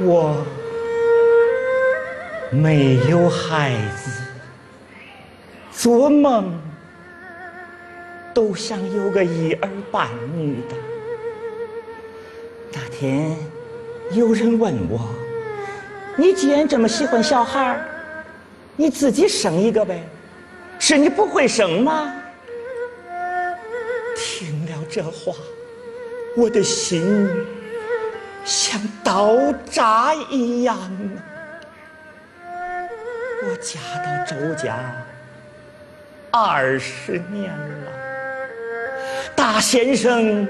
我没有孩子，做梦都想有个一儿半女的。那天有人问我：“你既然这么喜欢小孩，你自己生一个呗？是你不会生吗？”听了这话，我的心像刀扎一样啊！我嫁到周家二十年了，大先生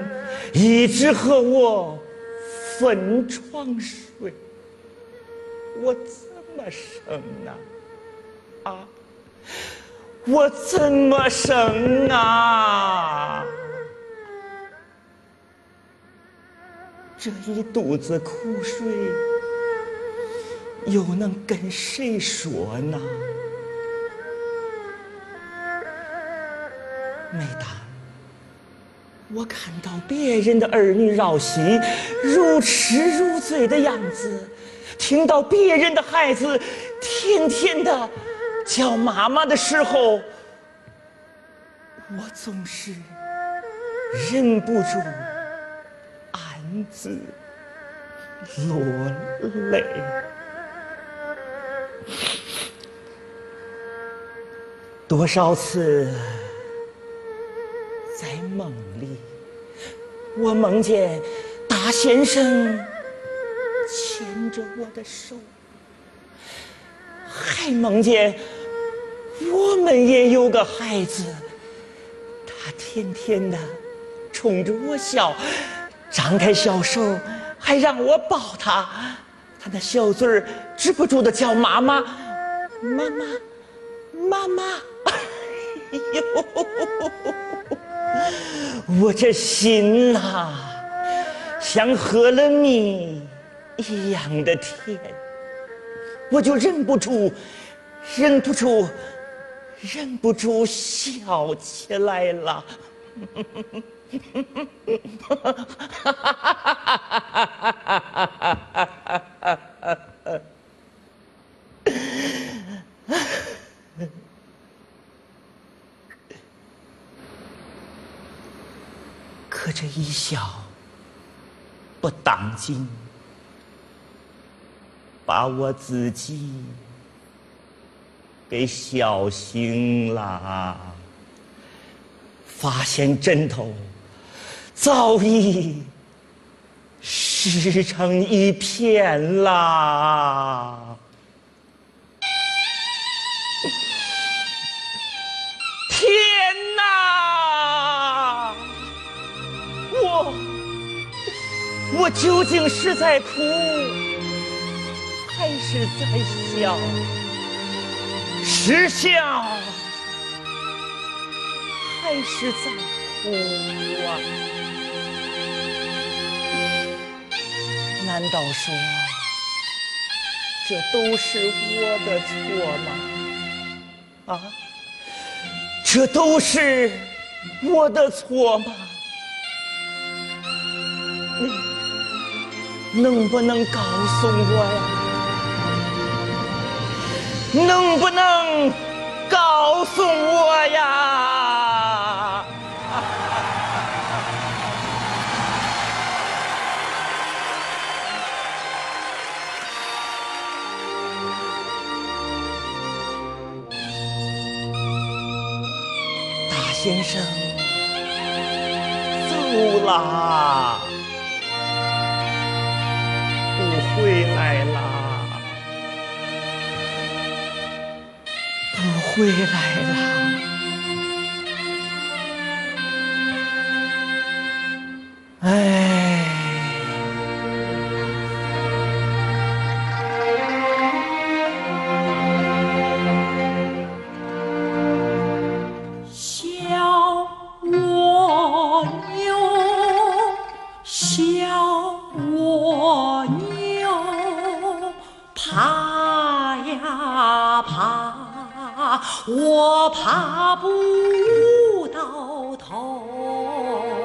一直和我分床睡，我怎么生啊？啊！我怎么生啊？这一肚子苦水，又能跟谁说呢？每当我看到别人的儿女绕膝如痴如醉的样子，听到别人的孩子甜甜的叫妈妈的时候，我总是忍不住子落泪。多少次在梦里，我梦见大先生牵着我的手，还梦见我们也有个孩子，他天天的冲着我笑，张开小手还让我抱他，他那小嘴儿止不住的叫妈妈，妈妈，妈妈。哎呦，我这心呐、像喝了蜜一样的甜，我就忍不住，忍不住，忍不住笑起来了。可这一笑不当紧，把我自己给笑醒了。发现枕头早已湿成一片啦。天哪！我我究竟是在哭，还是在笑？是笑，还是在哭啊？难道说这都是我的错吗？啊？这都是我的错吗？你能不能告诉我呀？能不能告诉我呀？先生。走啦，不回来了，不回来了。哎，我爬不到头。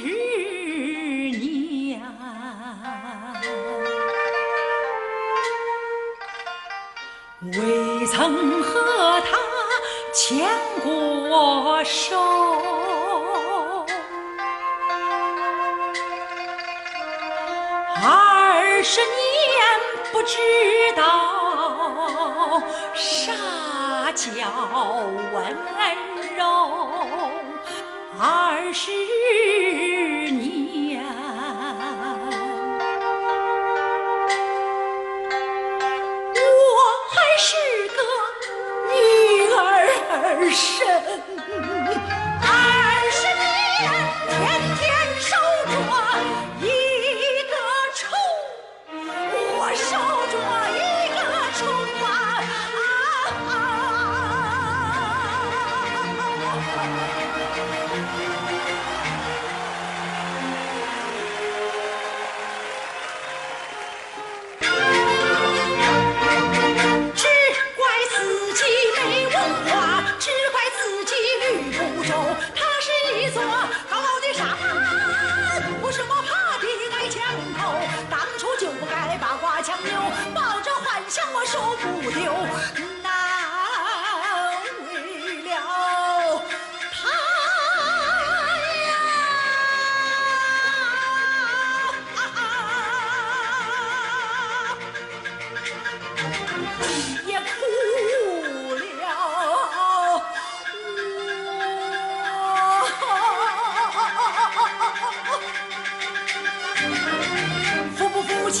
十年未曾和他牵过手，二十年不知道啥叫温柔。二十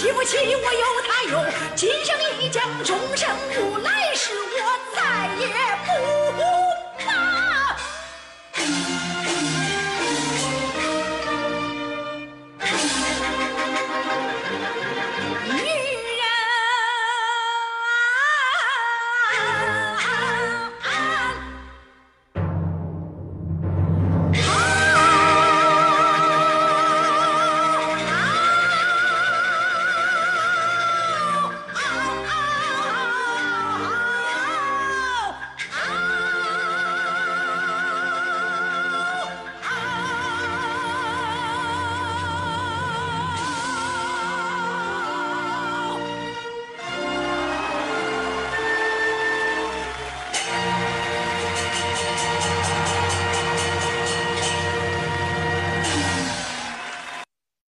起不起？我有他有，今生一将，终生无来世，我再也不。